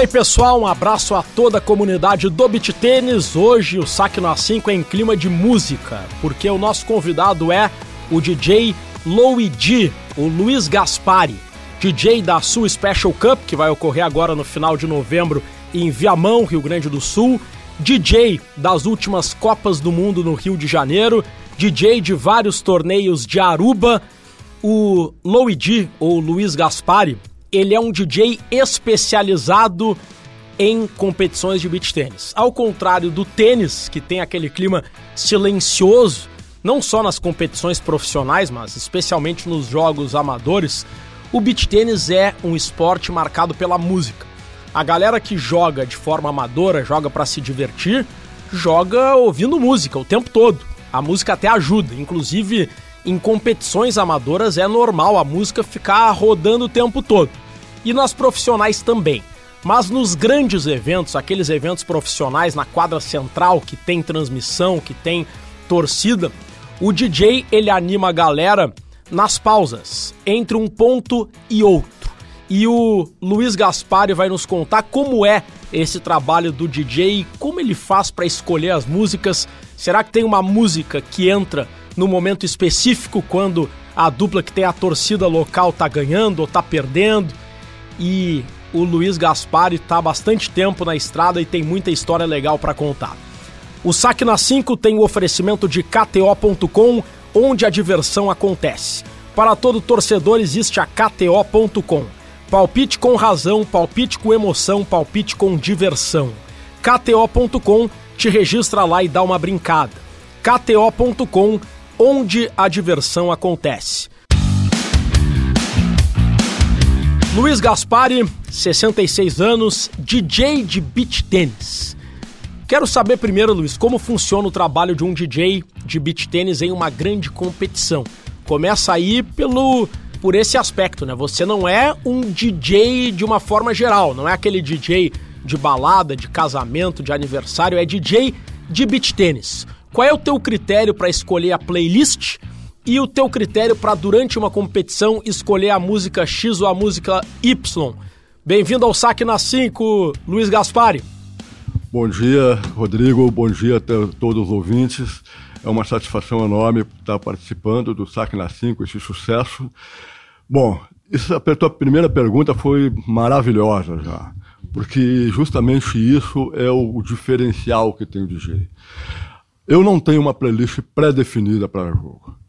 aí, pessoal, um abraço a toda a comunidade do Beat Tênis. Hoje o Saque no A5 é em clima de música, porque o nosso convidado é o DJ Louis o Luiz Gaspari, DJ da Sul Special Cup, que vai ocorrer agora no final de novembro em Viamão, Rio Grande do Sul, DJ das últimas Copas do Mundo no Rio de Janeiro, DJ de vários torneios de Aruba. O Louis ou Luiz Gaspari, ele é um DJ especializado em competições de beach tênis. Ao contrário do tênis, que tem aquele clima silencioso, não só nas competições profissionais, mas especialmente nos jogos amadores, o beach tênis é um esporte marcado pela música. A galera que joga de forma amadora, joga para se divertir, joga ouvindo música o tempo todo. A música até ajuda, inclusive em competições amadoras é normal a música ficar rodando o tempo todo. E nas profissionais também. Mas nos grandes eventos, aqueles eventos profissionais na quadra central que tem transmissão, que tem torcida, o DJ ele anima a galera nas pausas, entre um ponto e outro. E o Luiz Gaspari vai nos contar como é esse trabalho do DJ, como ele faz para escolher as músicas. Será que tem uma música que entra no momento específico quando a dupla que tem a torcida local tá ganhando ou tá perdendo. E o Luiz Gaspari tá há bastante tempo na estrada e tem muita história legal para contar. O Saque na 5 tem o oferecimento de KTO.com, onde a diversão acontece. Para todo torcedor existe a KTO.com. Palpite com razão, palpite com emoção, palpite com diversão. KTO.com te registra lá e dá uma brincada. KTO.com onde a diversão acontece. Luiz Gaspari, 66 anos, DJ de beach tênis. Quero saber primeiro, Luiz, como funciona o trabalho de um DJ de beach tênis em uma grande competição. Começa aí pelo por esse aspecto, né? Você não é um DJ de uma forma geral, não é aquele DJ de balada, de casamento, de aniversário, é DJ de beach tênis. Qual é o teu critério para escolher a playlist e o teu critério para durante uma competição escolher a música X ou a música Y? Bem-vindo ao Saque na 5, Luiz Gaspari. Bom dia, Rodrigo. Bom dia a todos os ouvintes. É uma satisfação enorme estar participando do Saque na 5, esse sucesso. Bom, essa, tua primeira pergunta foi maravilhosa já, porque justamente isso é o diferencial que tem o DJ. Eu não tenho uma playlist pré-definida para jogo.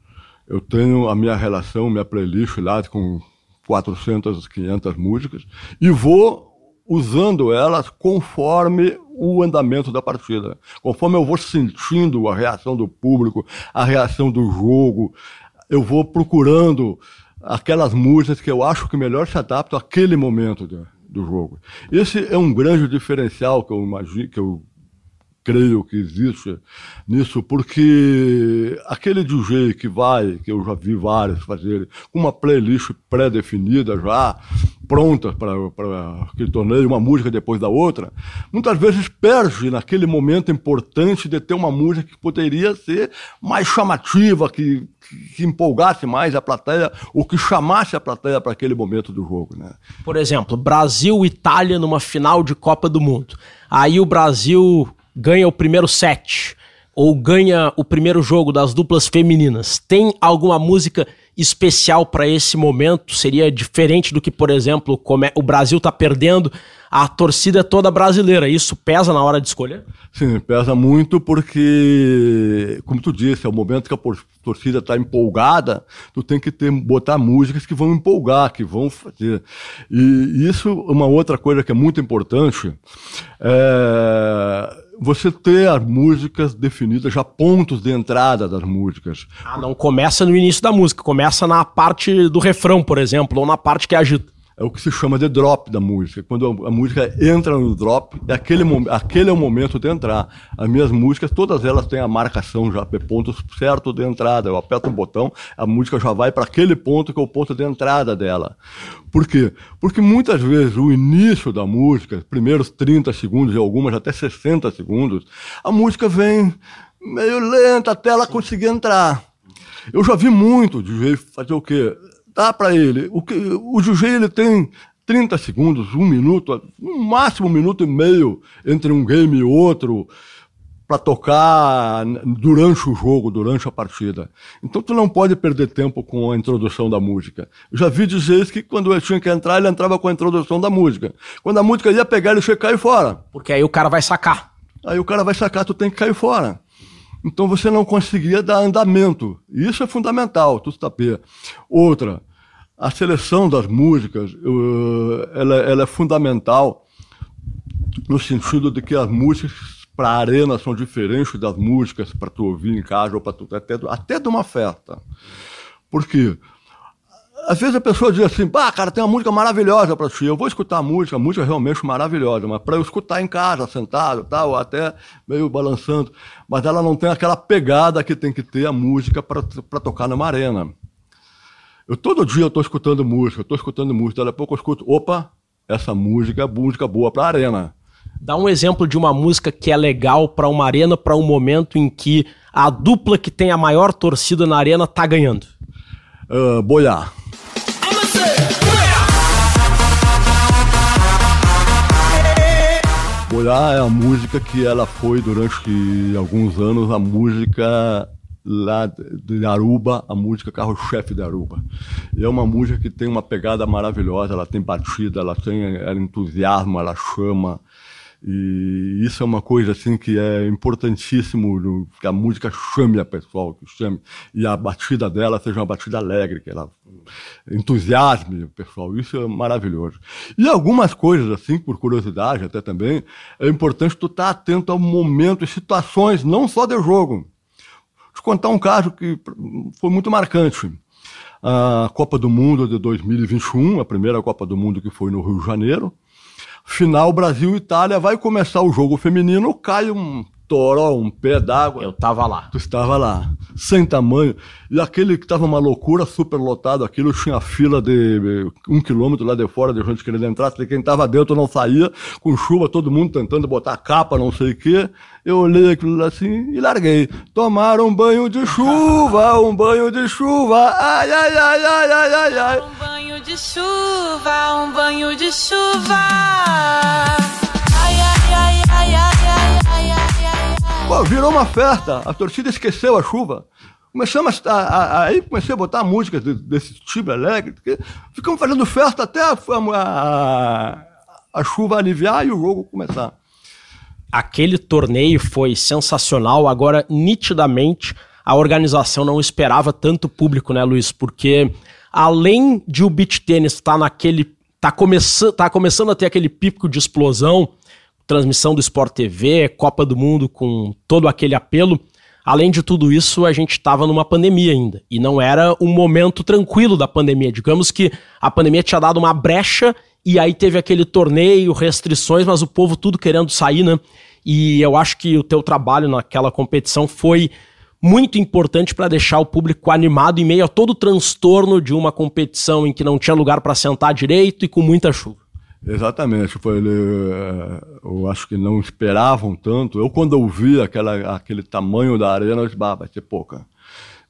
Eu tenho a minha relação, minha playlist lá com 400, 500 músicas e vou usando elas conforme o andamento da partida, conforme eu vou sentindo a reação do público, a reação do jogo, eu vou procurando aquelas músicas que eu acho que melhor se adaptam àquele momento do, do jogo. Esse é um grande diferencial que eu imagino, que eu creio que existe nisso, porque aquele DJ que vai, que eu já vi vários fazerem, com uma playlist pré-definida já, pronta para aquele torneio, uma música depois da outra, muitas vezes perde naquele momento importante de ter uma música que poderia ser mais chamativa, que, que empolgasse mais a plateia, ou que chamasse a plateia para aquele momento do jogo. Né? Por exemplo, Brasil-Itália numa final de Copa do Mundo. Aí o Brasil ganha o primeiro set ou ganha o primeiro jogo das duplas femininas, tem alguma música especial para esse momento? Seria diferente do que, por exemplo, como é, o Brasil está perdendo, a torcida é toda brasileira. Isso pesa na hora de escolher? Sim, pesa muito porque, como tu disse, é o momento que a torcida está empolgada, tu tem que ter, botar músicas que vão empolgar, que vão fazer. E isso, uma outra coisa que é muito importante, é você ter as músicas definidas, já pontos de entrada das músicas. Ah, não começa no início da música, começa na parte do refrão, por exemplo, ou na parte que agita é o que se chama de drop da música. Quando a, música entra no drop, é aquele, aquele é o momento de entrar. As minhas músicas, todas elas têm a marcação já, pontos certo de entrada. Eu aperto um botão, a música já vai para aquele ponto que é o ponto de entrada dela. Por quê? Porque muitas vezes o início da música, primeiros 30 segundos e algumas até 60 segundos, a música vem meio lenta até ela conseguir entrar. Eu já vi muito de fazer o quê? Dá para ele. O, que, o Jujê ele tem 30 segundos, um minuto, no máximo um minuto e meio entre um game e outro para tocar durante o jogo, durante a partida. Então tu não pode perder tempo com a introdução da música. Eu já vi dizer que quando ele tinha que entrar, ele entrava com a introdução da música. Quando a música ia pegar, ele tinha que cair fora. Porque aí o cara vai sacar. Aí o cara vai sacar, tu tem que cair fora. Então você não conseguia dar andamento. Isso é fundamental, tu saber. Outra, a seleção das músicas, ela, ela é fundamental no sentido de que as músicas para a arena são diferentes das músicas para tu ouvir em casa ou para até, até de uma festa. Por quê? Às vezes a pessoa diz assim, pá, cara, tem uma música maravilhosa para ti. Eu vou escutar a música, a música é realmente maravilhosa, mas para eu escutar em casa, sentado, tal, até meio balançando, mas ela não tem aquela pegada que tem que ter a música para tocar numa arena. Eu todo dia estou escutando música, estou escutando música, daqui a pouco eu escuto, opa, essa música é música boa para arena. Dá um exemplo de uma música que é legal para uma arena, para um momento em que a dupla que tem a maior torcida na arena tá ganhando. Uh, boiar. Boiar é a música que ela foi durante alguns anos a música lá de Aruba, a música carro-chefe de Aruba. E é uma música que tem uma pegada maravilhosa, ela tem batida, ela tem ela entusiasma, ela chama, e isso é uma coisa assim que é importantíssimo, que a música chame a pessoa, que chame, e a batida dela seja uma batida alegre, que ela entusiasme pessoal. Isso é maravilhoso. E algumas coisas assim, por curiosidade até também, é importante tu estar atento ao momento e situações, não só de jogo. Vou te contar um caso que foi muito marcante. A Copa do Mundo de 2021, a primeira Copa do Mundo que foi no Rio de Janeiro, Final Brasil-Itália, vai começar o jogo feminino, cai um toró, um pé d'água. Eu tava lá. Tu estava lá, sem tamanho. E aquele que tava uma loucura, super lotado, aquilo tinha fila de um quilômetro lá de fora de gente querendo entrar. Quem tava dentro não saía, com chuva, todo mundo tentando botar capa, não sei o quê. Eu olhei aquilo assim e larguei. Tomaram um banho de chuva, um banho de chuva. Ai, ai, ai, ai, ai, ai, ai. Um banho de chuva, um banho de chuva. Pô, virou uma festa. A torcida esqueceu a chuva. Começamos a, a, aí comecei a botar músicas desse tipo alegre. Ficamos fazendo festa até a, a, a chuva aliviar e o jogo começar aquele torneio foi sensacional. Agora, nitidamente, a organização não esperava tanto público, né, Luiz? Porque além de o beach tênis estar tá naquele. tá, começando tá começando a ter aquele pico de explosão, transmissão do Sport TV, Copa do Mundo com todo aquele apelo. Além de tudo isso, a gente estava numa pandemia ainda. E não era um momento tranquilo da pandemia. Digamos que a pandemia tinha dado uma brecha e aí teve aquele torneio, restrições, mas o povo tudo querendo sair, né? E eu acho que o teu trabalho naquela competição foi muito importante para deixar o público animado em meio a todo o transtorno de uma competição em que não tinha lugar para sentar direito e com muita chuva. Exatamente, foi, eh, eu acho que não esperavam tanto. Eu, quando eu vi aquela, aquele tamanho da arena, eu disse, vai ser pouca.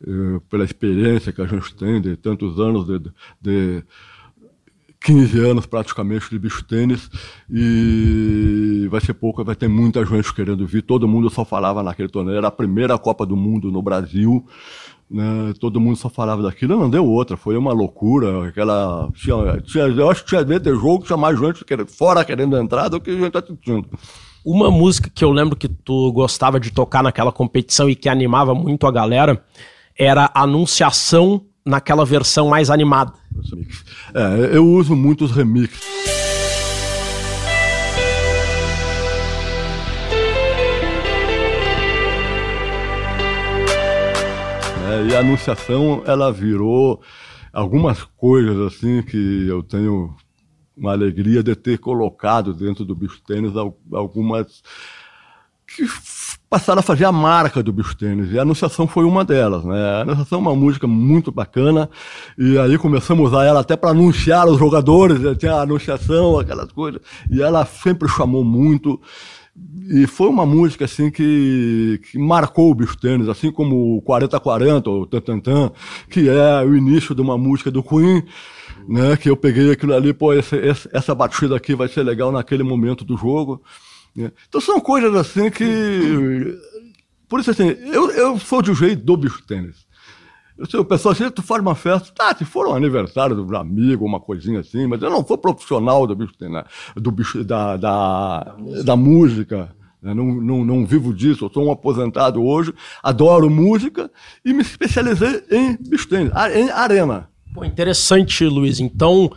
Eh, pela experiência que a gente tem de tantos anos de, de 15 anos praticamente de bicho tênis e vai ser pouco, vai ter muita gente querendo vir. Todo mundo só falava naquele torneio, era a primeira Copa do Mundo no Brasil. Né? Todo mundo só falava daquilo, não deu outra, foi uma loucura. Aquela, tinha, tinha, eu acho que tinha vezes ter jogo que tinha mais gente querendo, fora querendo entrar do que a gente está sentindo. Uma música que eu lembro que tu gostava de tocar naquela competição e que animava muito a galera era Anunciação naquela versão mais animada. É, eu uso muitos remixes. É, e a anunciação, ela virou algumas coisas assim que eu tenho uma alegria de ter colocado dentro do bicho tênis algumas que passaram a fazer a marca do bicho tênis. E a Anunciação foi uma delas. Né? A Anunciação é uma música muito bacana. E aí começamos a usar ela até para anunciar os jogadores. Né? Tinha a Anunciação, aquelas coisas. E ela sempre chamou muito. E foi uma música assim que, que marcou o bicho tênis, assim como o 4040 ou Tantantan, que é o início de uma música do Queen, né? Que eu peguei aquilo ali, pô, esse, esse, essa batida aqui vai ser legal naquele momento do jogo. Né? Então são coisas assim que. Por isso assim, eu, eu sou jeito do bicho tênis. O pessoal assim, tu faz uma festa, tá, se for um aniversário do amigo, uma coisinha assim, mas eu não sou profissional do bicho, né, do bicho da, da, da música. Da música né, não, não, não vivo disso, eu sou um aposentado hoje, adoro música e me especializei em bicho tênis, em arena. Pô, interessante, Luiz. Então,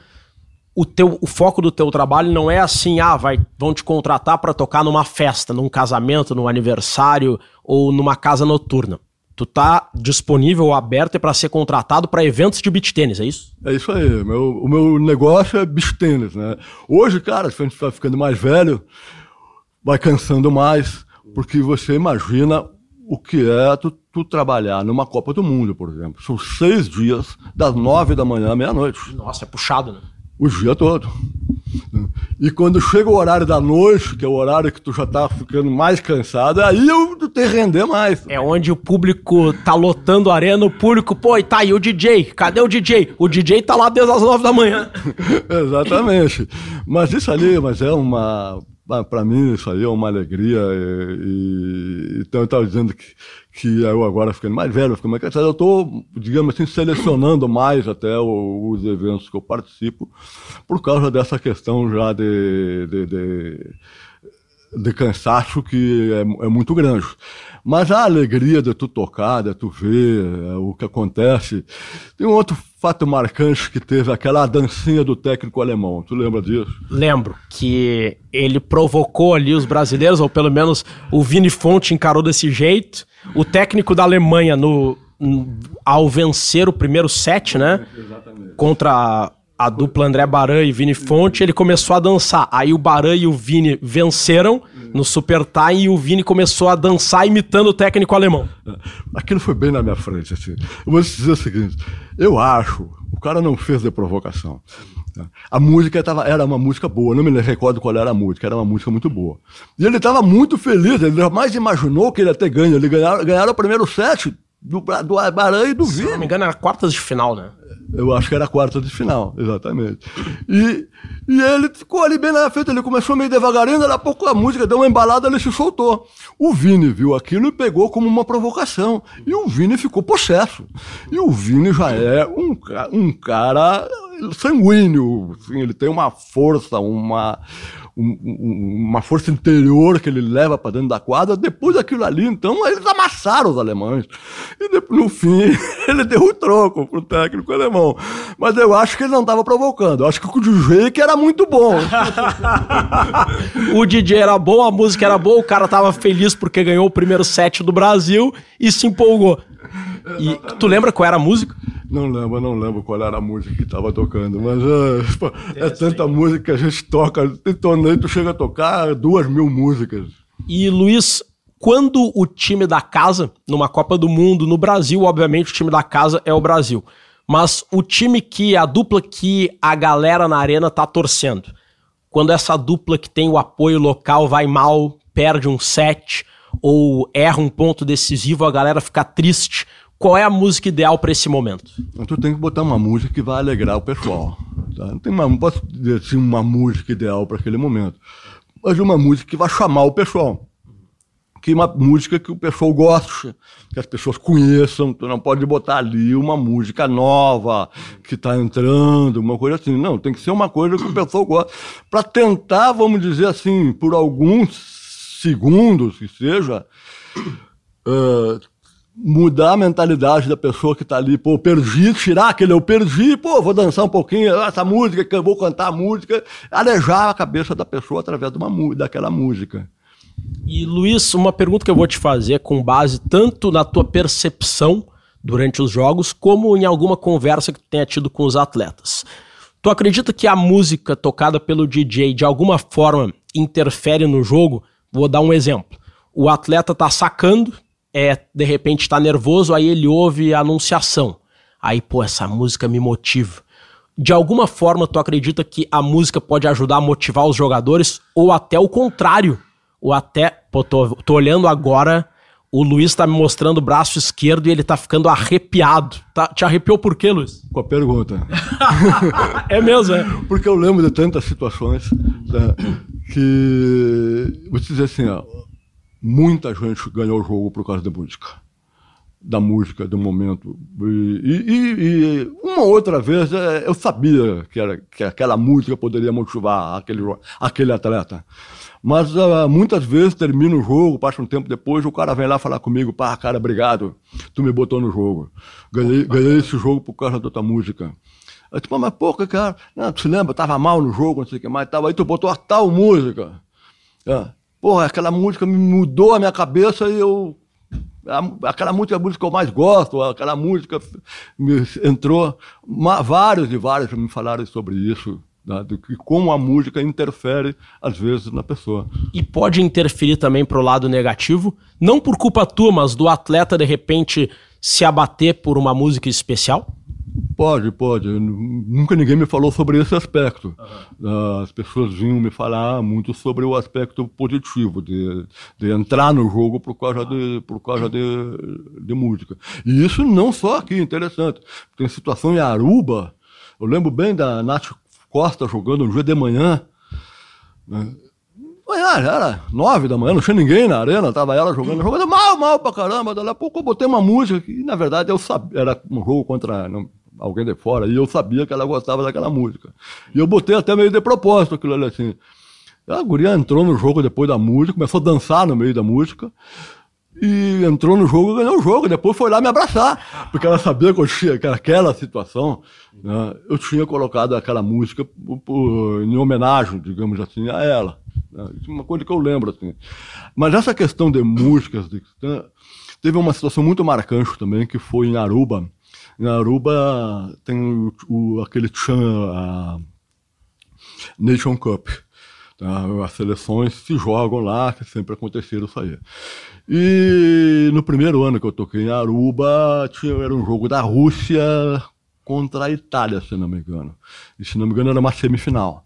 o, teu, o foco do teu trabalho não é assim, ah, vai, vão te contratar para tocar numa festa, num casamento, num aniversário ou numa casa noturna tu tá disponível, aberto para ser contratado para eventos de beach tênis, é isso? É isso aí. Meu, o meu negócio é beach tênis, né? Hoje, cara, se a gente vai ficando mais velho, vai cansando mais, porque você imagina o que é tu, tu, trabalhar numa Copa do Mundo, por exemplo. São seis dias, das nove da manhã à meia-noite. Nossa, é puxado, né? O dia todo. E quando chega o horário da noite, que é o horário que tu já tá ficando mais cansado, aí eu tenho que render mais. É onde o público tá lotando a arena, o público, pô, e tá aí o DJ, cadê o DJ? O DJ tá lá desde as nove da manhã. Exatamente. Mas isso ali, mas é uma para mim isso aí é uma alegria e, e então eu estava dizendo que, que eu agora ficando mais velho, ficando mais cansado, eu estou, digamos assim, selecionando mais até os eventos que eu participo por causa dessa questão já de, de, de, de cansaço que é, é muito grande. Mas a alegria de tu tocar, de tu ver é, o que acontece. Tem um outro fato marcante que teve aquela dancinha do técnico alemão. Tu lembra disso? Lembro que ele provocou ali os brasileiros, ou pelo menos o Vini Fonte encarou desse jeito. O técnico da Alemanha no ao vencer o primeiro set, né? Exatamente. Contra a dupla André Baran e Vini Fonte, ele começou a dançar. Aí o Baran e o Vini venceram no Super Time e o Vini começou a dançar imitando o técnico alemão. Aquilo foi bem na minha frente, assim. Eu vou te dizer o seguinte, eu acho, o cara não fez de provocação. A música tava, era uma música boa, não me recordo qual era a música, era uma música muito boa. E ele estava muito feliz, ele jamais imaginou que ele ia ter ganho. Ele ganharam o primeiro set do, do Baran e do Vini. Se não me engano, era quartas de final, né? Eu acho que era a quarta de final, exatamente. E, e ele ficou ali bem na frente, ele começou meio devagarinho, daqui a pouco a música deu uma embalada, ele se soltou. O Vini viu aquilo e pegou como uma provocação. E o Vini ficou possesso. E o Vini já é um, um cara sanguíneo, assim, ele tem uma força, uma um, uma força interior que ele leva para dentro da quadra. Depois daquilo ali, então, eles amassaram os alemães. E depois, no fim, ele deu o troco pro técnico alemão. Mas eu acho que ele não estava provocando. Eu acho que o DJ que era muito bom. o DJ era bom, a música era boa, o cara tava feliz porque ganhou o primeiro set do Brasil e se empolgou. E tu lembra qual era a música? Não lembro, não lembro qual era a música que estava tocando, mas é, pô, é tanta música que a gente toca. Tem torneio, tu chega a tocar duas mil músicas. E Luiz, quando o time da casa, numa Copa do Mundo, no Brasil, obviamente o time da casa é o Brasil. Mas o time que, a dupla que a galera na arena tá torcendo. Quando essa dupla que tem o apoio local vai mal, perde um set ou erra um ponto decisivo, a galera fica triste qual é a música ideal para esse momento? Tu tem que botar uma música que vai alegrar o pessoal. Tá? Não, tem uma, não posso dizer assim uma música ideal para aquele momento, mas uma música que vai chamar o pessoal. Que uma música que o pessoal goste, que as pessoas conheçam. Tu não pode botar ali uma música nova que está entrando, uma coisa assim. Não, tem que ser uma coisa que o pessoal gosta. Para tentar, vamos dizer assim, por alguns segundos que seja, uh, mudar a mentalidade da pessoa que está ali, pô, perdi, tirar aquele eu perdi, pô, vou dançar um pouquinho, essa música que eu vou cantar a música, alejar a cabeça da pessoa através de uma, daquela música. E Luiz, uma pergunta que eu vou te fazer com base tanto na tua percepção durante os jogos, como em alguma conversa que tu tenha tido com os atletas. Tu acredita que a música tocada pelo DJ de alguma forma interfere no jogo? Vou dar um exemplo. O atleta tá sacando, é, de repente está nervoso, aí ele ouve a anunciação. Aí, pô, essa música me motiva. De alguma forma, tu acredita que a música pode ajudar a motivar os jogadores ou até o contrário? o até. Pô, tô, tô olhando agora. O Luiz tá me mostrando o braço esquerdo e ele tá ficando arrepiado. Tá, te arrepiou por quê, Luiz? Com a pergunta. é mesmo, é? Porque eu lembro de tantas situações né, que. Vou te dizer assim, ó, muita gente ganhou o jogo por causa da música. Da música, do momento. E, e, e uma outra vez é, eu sabia que, era, que aquela música poderia motivar aquele, aquele atleta. Mas uh, muitas vezes termina o jogo, passa um tempo depois, o cara vem lá falar comigo, pá, cara, obrigado, tu me botou no jogo. Ganhei, ganhei esse jogo por causa da tua música. Eu tipo, mas pô, cara, não, tu se lembra, eu tava mal no jogo, não sei o que mais, tava aí, tu botou a tal música. É. Porra, aquela música me mudou a minha cabeça e eu. Aquela música é a música que eu mais gosto, aquela música me entrou. Vários e vários me falaram sobre isso né, do que como a música interfere às vezes na pessoa. E pode interferir também para o lado negativo, não por culpa tua, mas do atleta de repente se abater por uma música especial? Pode, pode. Nunca ninguém me falou sobre esse aspecto. Uhum. As pessoas vinham me falar muito sobre o aspecto positivo, de, de entrar no jogo por causa, de, por causa de, de música. E isso não só aqui, interessante. Tem situação em Aruba, eu lembro bem da Nath Costa jogando no dia de manhã. Né? Manhã, era nove da manhã, não tinha ninguém na arena, tava ela jogando, jogando mal, mal pra caramba. Daí a pouco eu botei uma música que, na verdade, eu sabia, era um jogo contra não, alguém de fora, e eu sabia que ela gostava daquela música. E eu botei até meio de propósito aquilo ali assim. A guria entrou no jogo depois da música, começou a dançar no meio da música e entrou no jogo ganhou o jogo. Depois foi lá me abraçar, porque ela sabia que eu tinha que aquela situação. Né, eu tinha colocado aquela música em homenagem, digamos assim, a ela. Né, isso é uma coisa que eu lembro. Assim. Mas essa questão de músicas, de, né, teve uma situação muito marcante também, que foi em Aruba. Em Aruba tem o, o aquele Chan, a Nation Cup. Tá? As seleções se jogam lá, que sempre aconteceram isso aí. E no primeiro ano que eu toquei em Aruba, tinha, era um jogo da Rússia contra a Itália, se não me engano. E se não me engano era uma semifinal.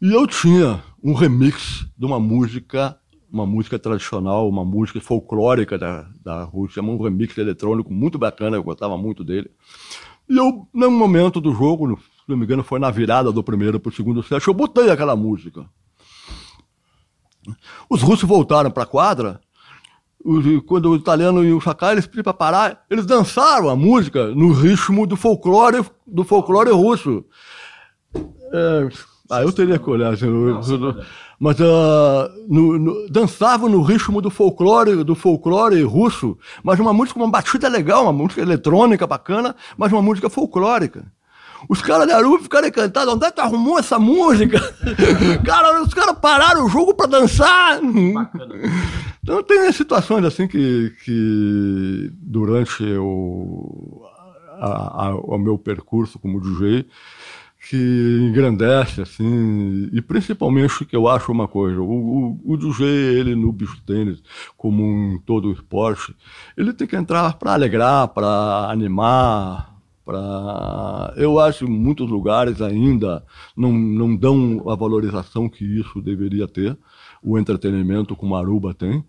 E eu tinha um remix de uma música, uma música tradicional, uma música folclórica da, da Rússia, um remix eletrônico muito bacana, eu gostava muito dele. E eu, num momento do jogo, se não me engano foi na virada do primeiro para o segundo set, eu botei aquela música. Os russos voltaram para a quadra quando o italiano e o Sakai eles pediram para parar, eles dançaram a música no ritmo do folclore, do folclore russo. É, ah, eu teria que olhar, assim, Nossa, mas uh, no, no, dançavam no ritmo do folclore, do folclore russo, mas uma música, uma batida legal, uma música eletrônica bacana, mas uma música folclórica. Os caras da Aruba ficaram encantados. Onde é que tu arrumou essa música? cara, os caras pararam o jogo para dançar. Bacana. Então tem situações assim que, que durante o, a, a, o meu percurso como DJ que engrandece, assim, e principalmente que eu acho uma coisa, o, o, o DJ, ele no beach tênis, como em todo esporte, ele tem que entrar para alegrar, para animar, para eu acho que muitos lugares ainda não, não dão a valorização que isso deveria ter o entretenimento como Aruba tem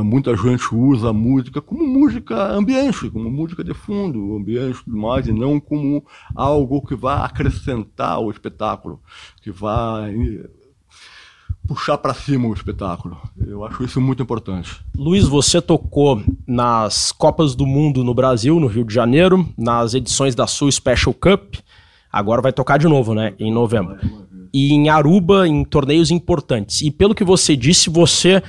muita gente usa a música como música ambiente como música de fundo ambiente e mais e não como algo que vai acrescentar o espetáculo que vai puxar para cima o espetáculo. Eu acho isso muito importante. Luiz, você tocou nas Copas do Mundo no Brasil, no Rio de Janeiro, nas edições da Sul Special Cup. Agora vai tocar de novo, né? Em novembro. E em Aruba, em torneios importantes. E pelo que você disse, você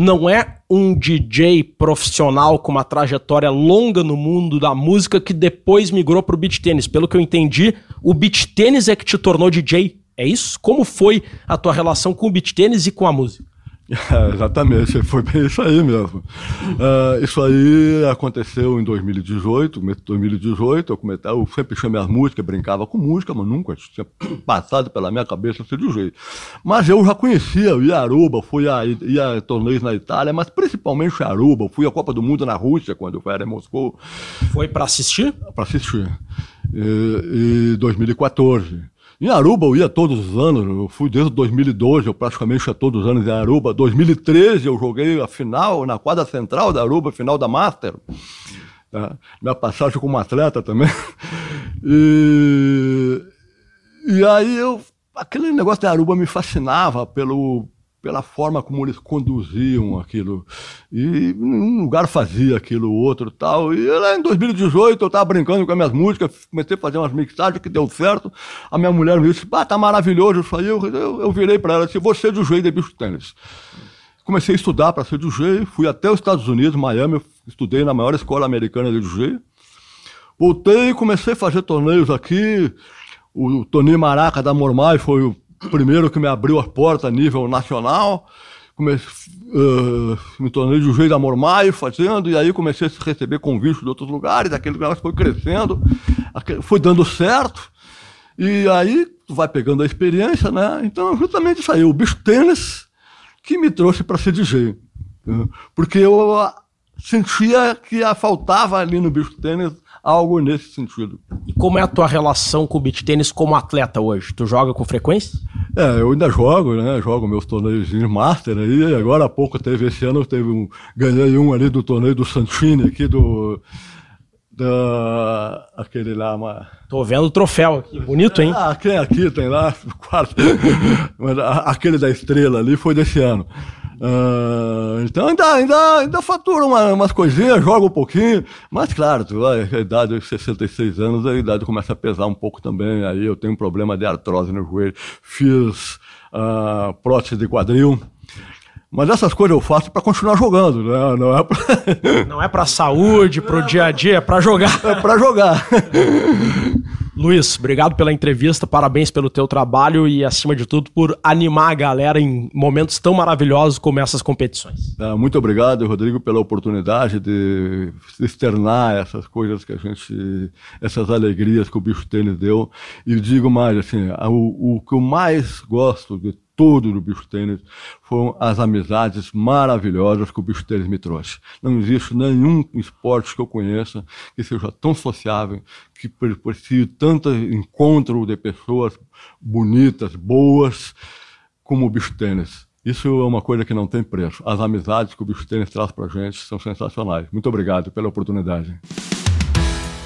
não é um DJ profissional com uma trajetória longa no mundo da música que depois migrou para o beach tênis. Pelo que eu entendi, o beach tênis é que te tornou DJ. É isso? Como foi a tua relação com o beat tênis e com a música? É, exatamente, foi bem isso aí mesmo. Uh, isso aí aconteceu em 2018, 2018, eu, comecei, eu sempre chamei as músicas, brincava com música, mas nunca tinha passado pela minha cabeça ser DJ. Mas eu já conhecia o Iaruba, fui a, ia a torneios na Itália, mas principalmente Iaruba, fui à Copa do Mundo na Rússia, quando eu era em Moscou. Foi para assistir? Para assistir. Em 2014. Em Aruba eu ia todos os anos, eu fui desde 2012, eu praticamente ia todos os anos em Aruba. 2013 eu joguei a final na quadra central da Aruba, final da Master. Tá? Minha passagem como atleta também. E, e aí eu, aquele negócio da Aruba me fascinava pelo, pela forma como eles conduziam aquilo. E um lugar fazia aquilo, outro tal. E lá em 2018 eu estava brincando com as minhas músicas, comecei a fazer umas mixagens que deu certo. A minha mulher me disse, ah, tá maravilhoso isso aí. Eu, eu, eu virei para ela e disse, você do joelho de bicho tênis. Comecei a estudar para ser DJ, fui até os Estados Unidos, Miami, estudei na maior escola americana de DJ. Voltei e comecei a fazer torneios aqui. O Tony Maraca da Mormai foi o primeiro que me abriu as portas a nível nacional. Comecei, uh, me tornei de jeito da Mormai fazendo, e aí comecei a receber convites de outros lugares, aquele negócio foi crescendo, foi dando certo, e aí tu vai pegando a experiência, né? Então, justamente isso aí, o bicho tênis que me trouxe para ser DJ. Né? Porque eu sentia que faltava ali no bicho tênis algo nesse sentido. E como é a tua relação com o beach tênis como atleta hoje? Tu joga com frequência? É, eu ainda jogo, né? Jogo meus torneios master aí. Agora há pouco teve esse ano, teve um, ganhei um ali do torneio do Santini aqui do da aquele lá, uma... Tô vendo o troféu aqui, bonito, hein? Ah, quem aqui tem lá. Mas aquele da estrela ali foi desse ano. Uh, então ainda, ainda, ainda fatura uma, umas coisinhas, joga um pouquinho, mas claro, tu, a idade de 66 anos, a idade começa a pesar um pouco também. Aí eu tenho um problema de artrose no joelho, fiz uh, prótese de quadril. Mas essas coisas eu faço para continuar jogando, né? Não é pra... Não é para saúde, para o dia a dia, é para jogar. É para jogar. Luiz, obrigado pela entrevista, parabéns pelo teu trabalho e, acima de tudo, por animar a galera em momentos tão maravilhosos como essas competições. É, muito obrigado, Rodrigo, pela oportunidade de externar essas coisas que a gente, essas alegrias que o bicho tênis deu. E digo mais, assim, o, o que eu mais gosto de todo do bicho tênis foram as amizades maravilhosas que o bicho tênis me trouxe. Não existe nenhum esporte que eu conheça que seja tão sociável, que propicie tanto encontro de pessoas bonitas, boas, como o bicho tênis. Isso é uma coisa que não tem preço. As amizades que o bicho tênis traz pra gente são sensacionais. Muito obrigado pela oportunidade.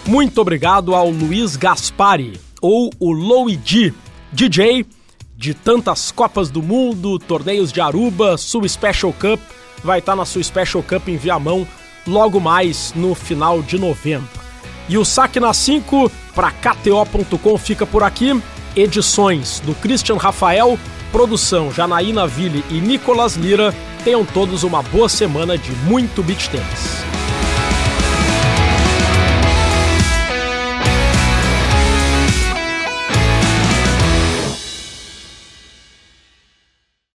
Muito obrigado ao Luiz Gaspari, ou o Louis DJ de tantas Copas do Mundo, torneios de Aruba, Sul Special Cup, vai estar na Sul Special Cup em Viamão logo mais no final de novembro. E o saque na 5 para KTO.com fica por aqui. Edições do Christian Rafael, produção Janaína Ville e Nicolas Lira. Tenham todos uma boa semana de muito beat tênis.